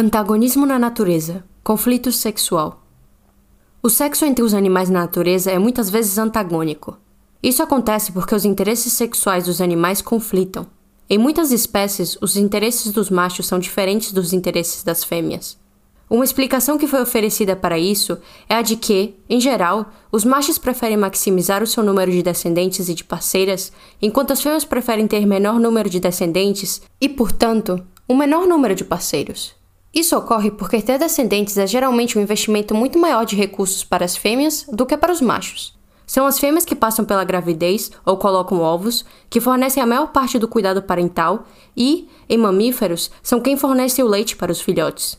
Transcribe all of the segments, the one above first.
Antagonismo na natureza conflito sexual. O sexo entre os animais na natureza é muitas vezes antagônico. Isso acontece porque os interesses sexuais dos animais conflitam. Em muitas espécies, os interesses dos machos são diferentes dos interesses das fêmeas. Uma explicação que foi oferecida para isso é a de que, em geral, os machos preferem maximizar o seu número de descendentes e de parceiras, enquanto as fêmeas preferem ter menor número de descendentes e, portanto, um menor número de parceiros. Isso ocorre porque ter descendentes é geralmente um investimento muito maior de recursos para as fêmeas do que para os machos. São as fêmeas que passam pela gravidez ou colocam ovos, que fornecem a maior parte do cuidado parental e, em mamíferos, são quem fornece o leite para os filhotes.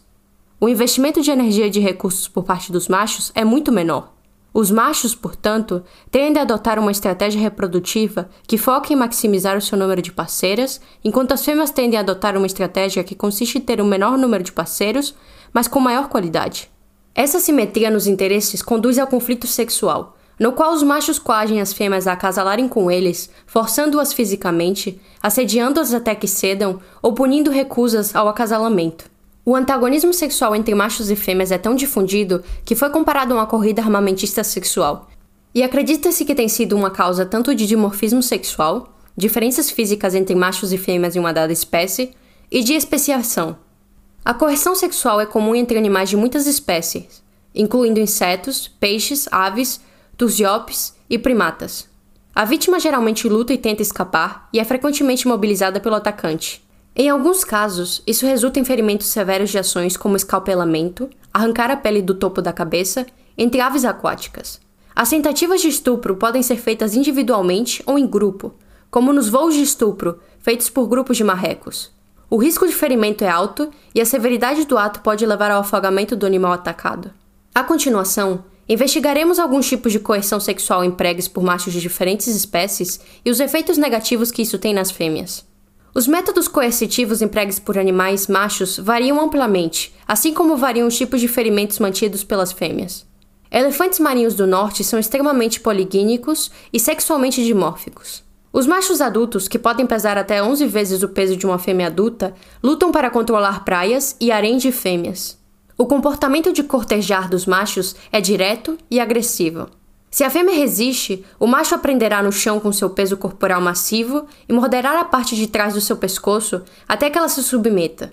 O investimento de energia e de recursos por parte dos machos é muito menor. Os machos, portanto, tendem a adotar uma estratégia reprodutiva que foca em maximizar o seu número de parceiras, enquanto as fêmeas tendem a adotar uma estratégia que consiste em ter um menor número de parceiros, mas com maior qualidade. Essa simetria nos interesses conduz ao conflito sexual, no qual os machos coagem as fêmeas a acasalarem com eles, forçando-as fisicamente, assediando-as até que cedam ou punindo recusas ao acasalamento. O antagonismo sexual entre machos e fêmeas é tão difundido que foi comparado a uma corrida armamentista sexual. E acredita-se que tem sido uma causa tanto de dimorfismo sexual, diferenças físicas entre machos e fêmeas em uma dada espécie, e de especiação. A correção sexual é comum entre animais de muitas espécies, incluindo insetos, peixes, aves, tursiópes e primatas. A vítima geralmente luta e tenta escapar e é frequentemente mobilizada pelo atacante. Em alguns casos, isso resulta em ferimentos severos de ações como escalpelamento, arrancar a pele do topo da cabeça, entre aves aquáticas. As tentativas de estupro podem ser feitas individualmente ou em grupo, como nos voos de estupro feitos por grupos de marrecos. O risco de ferimento é alto e a severidade do ato pode levar ao afogamento do animal atacado. A continuação, investigaremos alguns tipos de coerção sexual empregues por machos de diferentes espécies e os efeitos negativos que isso tem nas fêmeas. Os métodos coercitivos empregues por animais machos variam amplamente, assim como variam os tipos de ferimentos mantidos pelas fêmeas. Elefantes marinhos do norte são extremamente poligínicos e sexualmente dimórficos. Os machos adultos, que podem pesar até 11 vezes o peso de uma fêmea adulta, lutam para controlar praias e harém de fêmeas. O comportamento de cortejar dos machos é direto e agressivo. Se a fêmea resiste, o macho aprenderá no chão com seu peso corporal massivo e morderá a parte de trás do seu pescoço até que ela se submeta.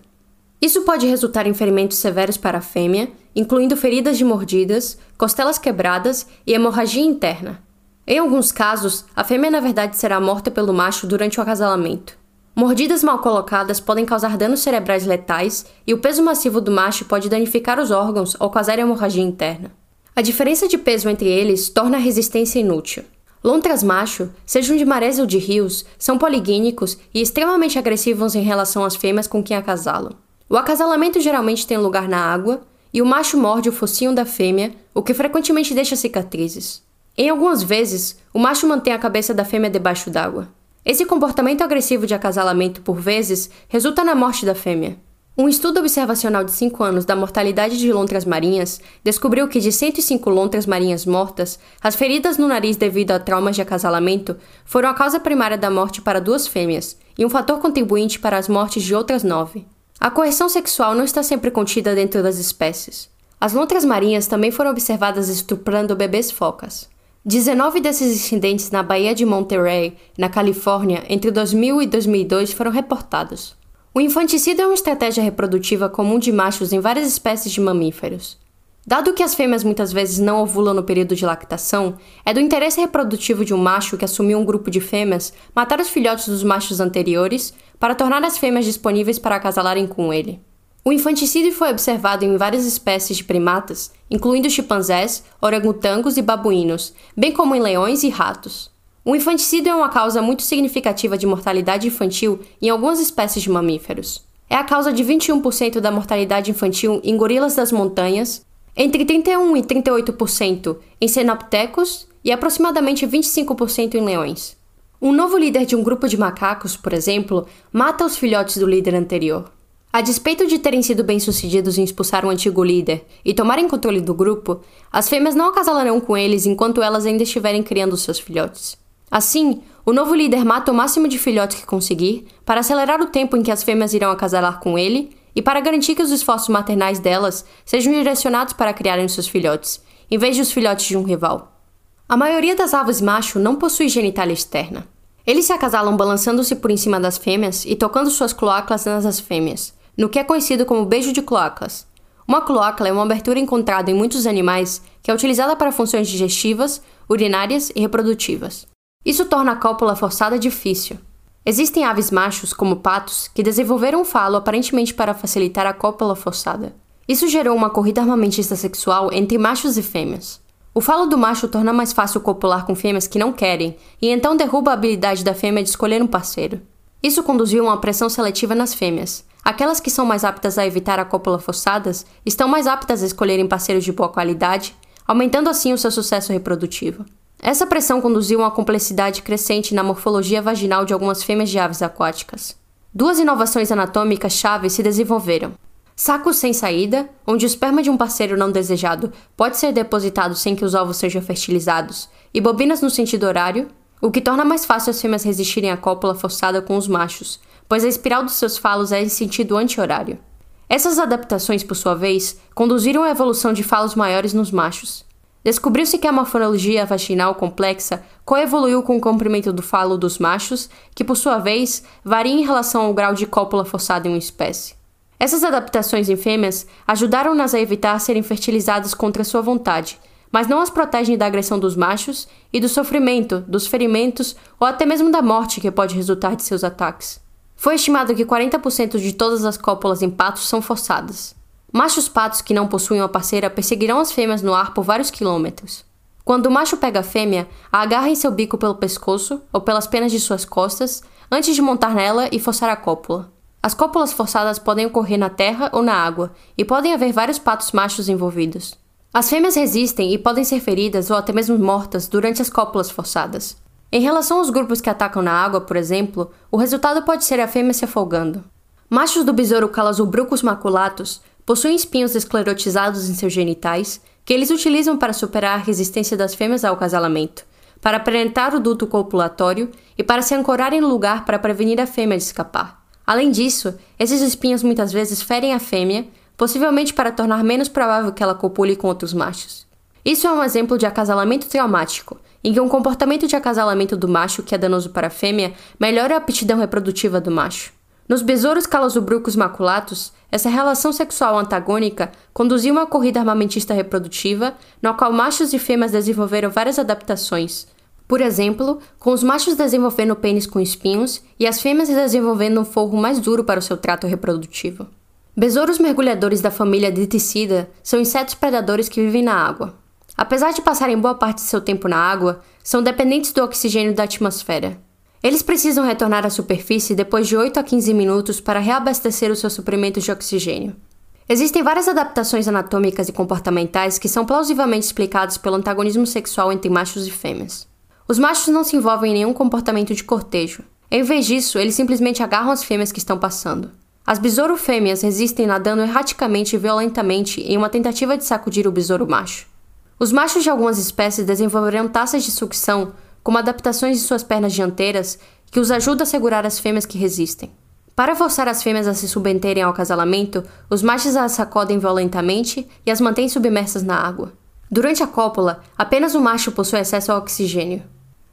Isso pode resultar em ferimentos severos para a fêmea, incluindo feridas de mordidas, costelas quebradas e hemorragia interna. Em alguns casos, a fêmea na verdade será morta pelo macho durante o acasalamento. Mordidas mal colocadas podem causar danos cerebrais letais e o peso massivo do macho pode danificar os órgãos ou causar hemorragia interna. A diferença de peso entre eles torna a resistência inútil. Lontras macho, sejam de marés ou de rios, são poligínicos e extremamente agressivos em relação às fêmeas com quem acasalam. O acasalamento geralmente tem lugar na água, e o macho morde o focinho da fêmea, o que frequentemente deixa cicatrizes. Em algumas vezes, o macho mantém a cabeça da fêmea debaixo d'água. Esse comportamento agressivo de acasalamento, por vezes, resulta na morte da fêmea. Um estudo observacional de 5 anos da mortalidade de lontras marinhas descobriu que de 105 lontras marinhas mortas, as feridas no nariz devido a traumas de acasalamento foram a causa primária da morte para duas fêmeas e um fator contribuinte para as mortes de outras nove. A correção sexual não está sempre contida dentro das espécies. As lontras marinhas também foram observadas estuprando bebês focas. 19 desses incidentes na Baía de Monterey, na Califórnia, entre 2000 e 2002 foram reportados. O infanticídio é uma estratégia reprodutiva comum de machos em várias espécies de mamíferos. Dado que as fêmeas muitas vezes não ovulam no período de lactação, é do interesse reprodutivo de um macho que assumiu um grupo de fêmeas matar os filhotes dos machos anteriores para tornar as fêmeas disponíveis para acasalarem com ele. O infanticídio foi observado em várias espécies de primatas, incluindo chimpanzés, orangotangos e babuínos, bem como em leões e ratos. O infanticídio é uma causa muito significativa de mortalidade infantil em algumas espécies de mamíferos. É a causa de 21% da mortalidade infantil em gorilas das montanhas, entre 31 e 38% em cenoptecos e aproximadamente 25% em leões. Um novo líder de um grupo de macacos, por exemplo, mata os filhotes do líder anterior. A despeito de terem sido bem-sucedidos em expulsar o antigo líder e tomarem controle do grupo, as fêmeas não acasalarão com eles enquanto elas ainda estiverem criando seus filhotes. Assim, o novo líder mata o máximo de filhotes que conseguir para acelerar o tempo em que as fêmeas irão acasalar com ele e para garantir que os esforços maternais delas sejam direcionados para criarem seus filhotes, em vez de os filhotes de um rival. A maioria das aves macho não possui genitália externa. Eles se acasalam balançando-se por em cima das fêmeas e tocando suas cloacas nas fêmeas, no que é conhecido como beijo de cloacas. Uma cloaca é uma abertura encontrada em muitos animais que é utilizada para funções digestivas, urinárias e reprodutivas. Isso torna a cópula forçada difícil. Existem aves machos, como patos, que desenvolveram um falo aparentemente para facilitar a cópula forçada. Isso gerou uma corrida armamentista sexual entre machos e fêmeas. O falo do macho torna mais fácil copular com fêmeas que não querem, e então derruba a habilidade da fêmea de escolher um parceiro. Isso conduziu a uma pressão seletiva nas fêmeas. Aquelas que são mais aptas a evitar a cópula forçadas estão mais aptas a escolherem parceiros de boa qualidade, aumentando assim o seu sucesso reprodutivo. Essa pressão conduziu a uma complexidade crescente na morfologia vaginal de algumas fêmeas de aves aquáticas. Duas inovações anatômicas chaves se desenvolveram. Sacos sem saída, onde o esperma de um parceiro não desejado pode ser depositado sem que os ovos sejam fertilizados, e bobinas no sentido horário, o que torna mais fácil as fêmeas resistirem à cópula forçada com os machos, pois a espiral dos seus falos é em sentido anti-horário. Essas adaptações, por sua vez, conduziram à evolução de falos maiores nos machos, Descobriu-se que a morfologia vaginal complexa coevoluiu com o comprimento do falo dos machos, que por sua vez varia em relação ao grau de cópula forçada em uma espécie. Essas adaptações em fêmeas ajudaram-nas a evitar serem fertilizadas contra sua vontade, mas não as protegem da agressão dos machos e do sofrimento, dos ferimentos ou até mesmo da morte que pode resultar de seus ataques. Foi estimado que 40% de todas as cópulas em patos são forçadas. Machos patos que não possuem uma parceira perseguirão as fêmeas no ar por vários quilômetros. Quando o macho pega a fêmea, a agarra em seu bico pelo pescoço ou pelas penas de suas costas antes de montar nela e forçar a cópula. As cópulas forçadas podem ocorrer na terra ou na água, e podem haver vários patos machos envolvidos. As fêmeas resistem e podem ser feridas ou até mesmo mortas durante as cópulas forçadas. Em relação aos grupos que atacam na água, por exemplo, o resultado pode ser a fêmea se afogando. Machos do besouro Calazubrucus maculatus possuem espinhos esclerotizados em seus genitais, que eles utilizam para superar a resistência das fêmeas ao acasalamento, para penetrar o duto copulatório e para se ancorarem no lugar para prevenir a fêmea de escapar. Além disso, esses espinhos muitas vezes ferem a fêmea, possivelmente para tornar menos provável que ela copule com outros machos. Isso é um exemplo de acasalamento traumático, em que um comportamento de acasalamento do macho que é danoso para a fêmea melhora a aptidão reprodutiva do macho. Nos besouros calosubrucos maculatus, essa relação sexual antagônica conduziu uma corrida armamentista reprodutiva, na qual machos e fêmeas desenvolveram várias adaptações. Por exemplo, com os machos desenvolvendo pênis com espinhos e as fêmeas desenvolvendo um forro mais duro para o seu trato reprodutivo. Besouros mergulhadores da família Diticida são insetos predadores que vivem na água. Apesar de passarem boa parte de seu tempo na água, são dependentes do oxigênio da atmosfera. Eles precisam retornar à superfície depois de 8 a 15 minutos para reabastecer os seus suprimentos de oxigênio. Existem várias adaptações anatômicas e comportamentais que são plausivelmente explicadas pelo antagonismo sexual entre machos e fêmeas. Os machos não se envolvem em nenhum comportamento de cortejo. Em vez disso, eles simplesmente agarram as fêmeas que estão passando. As besouro fêmeas resistem nadando erraticamente e violentamente em uma tentativa de sacudir o besouro macho. Os machos de algumas espécies desenvolverão taças de sucção como adaptações de suas pernas dianteiras que os ajuda a segurar as fêmeas que resistem. Para forçar as fêmeas a se submeterem ao acasalamento, os machos as sacodem violentamente e as mantêm submersas na água. Durante a cópula, apenas o macho possui acesso ao oxigênio.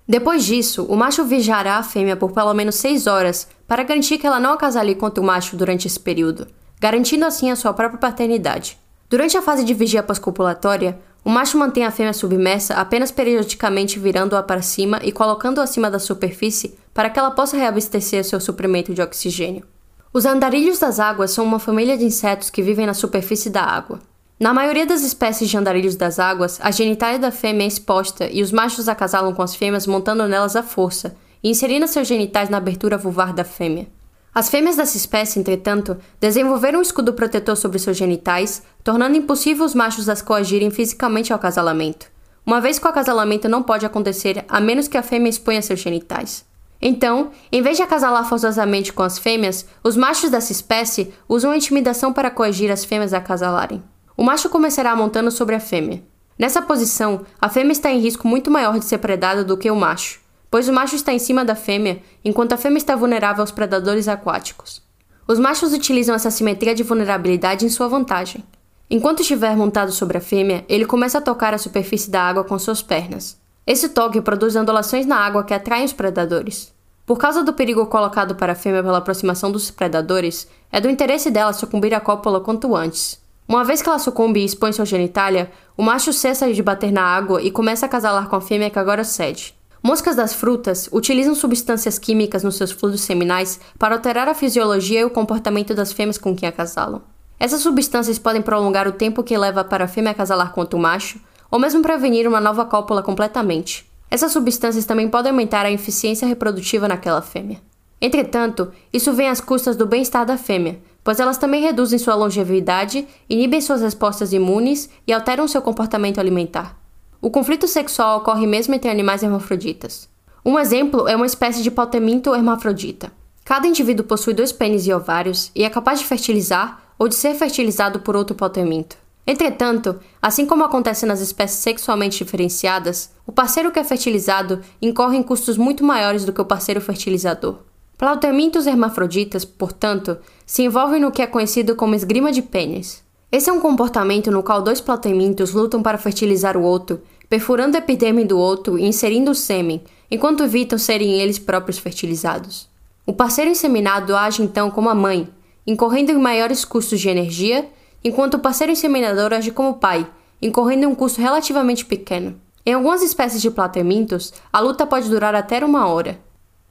Depois disso, o macho vigiará a fêmea por pelo menos 6 horas para garantir que ela não acasale contra o macho durante esse período, garantindo assim a sua própria paternidade. Durante a fase de vigia pós-copulatória, o macho mantém a fêmea submersa apenas periodicamente virando-a para cima e colocando-a acima da superfície para que ela possa reabastecer seu suprimento de oxigênio. Os andarilhos das águas são uma família de insetos que vivem na superfície da água. Na maioria das espécies de andarilhos das águas, a genitália da fêmea é exposta e os machos acasalam com as fêmeas montando nelas à força e inserindo seus genitais na abertura vulvar da fêmea. As fêmeas dessa espécie, entretanto, desenvolveram um escudo protetor sobre seus genitais, tornando impossível os machos as coagirem fisicamente ao acasalamento, uma vez que o acasalamento não pode acontecer a menos que a fêmea exponha seus genitais. Então, em vez de acasalar forçosamente com as fêmeas, os machos dessa espécie usam a intimidação para coagir as fêmeas a acasalarem. O macho começará montando sobre a fêmea. Nessa posição, a fêmea está em risco muito maior de ser predada do que o macho pois o macho está em cima da fêmea, enquanto a fêmea está vulnerável aos predadores aquáticos. Os machos utilizam essa simetria de vulnerabilidade em sua vantagem. Enquanto estiver montado sobre a fêmea, ele começa a tocar a superfície da água com suas pernas. Esse toque produz ondulações na água que atraem os predadores. Por causa do perigo colocado para a fêmea pela aproximação dos predadores, é do interesse dela sucumbir à cópula quanto antes. Uma vez que ela sucumbe e expõe sua genitália, o macho cessa de bater na água e começa a casalar com a fêmea que agora cede. Moscas das frutas utilizam substâncias químicas nos seus fluidos seminais para alterar a fisiologia e o comportamento das fêmeas com quem acasalam. Essas substâncias podem prolongar o tempo que leva para a fêmea acasalar contra o macho, ou mesmo prevenir uma nova cópula completamente. Essas substâncias também podem aumentar a eficiência reprodutiva naquela fêmea. Entretanto, isso vem às custas do bem-estar da fêmea, pois elas também reduzem sua longevidade, inibem suas respostas imunes e alteram seu comportamento alimentar. O conflito sexual ocorre mesmo entre animais hermafroditas. Um exemplo é uma espécie de palteminto hermafrodita. Cada indivíduo possui dois pênis e ovários e é capaz de fertilizar ou de ser fertilizado por outro palteminto. Entretanto, assim como acontece nas espécies sexualmente diferenciadas, o parceiro que é fertilizado incorre em custos muito maiores do que o parceiro fertilizador. Plautemintos hermafroditas, portanto, se envolvem no que é conhecido como esgrima de pênis. Esse é um comportamento no qual dois plautemintos lutam para fertilizar o outro perfurando a epiderme do outro e inserindo o sêmen, enquanto evitam serem eles próprios fertilizados. O parceiro inseminado age então como a mãe, incorrendo em maiores custos de energia, enquanto o parceiro inseminador age como pai, incorrendo em um custo relativamente pequeno. Em algumas espécies de platemintos, a luta pode durar até uma hora.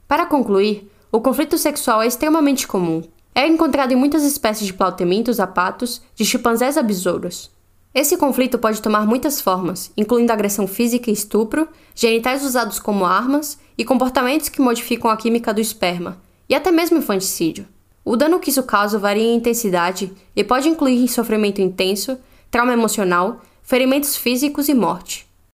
Para concluir, o conflito sexual é extremamente comum. É encontrado em muitas espécies de plautemintos a patos, de chimpanzés a besouros. Esse conflito pode tomar muitas formas, incluindo agressão física e estupro, genitais usados como armas e comportamentos que modificam a química do esperma, e até mesmo infanticídio. O dano que isso causa varia em intensidade e pode incluir sofrimento intenso, trauma emocional, ferimentos físicos e morte.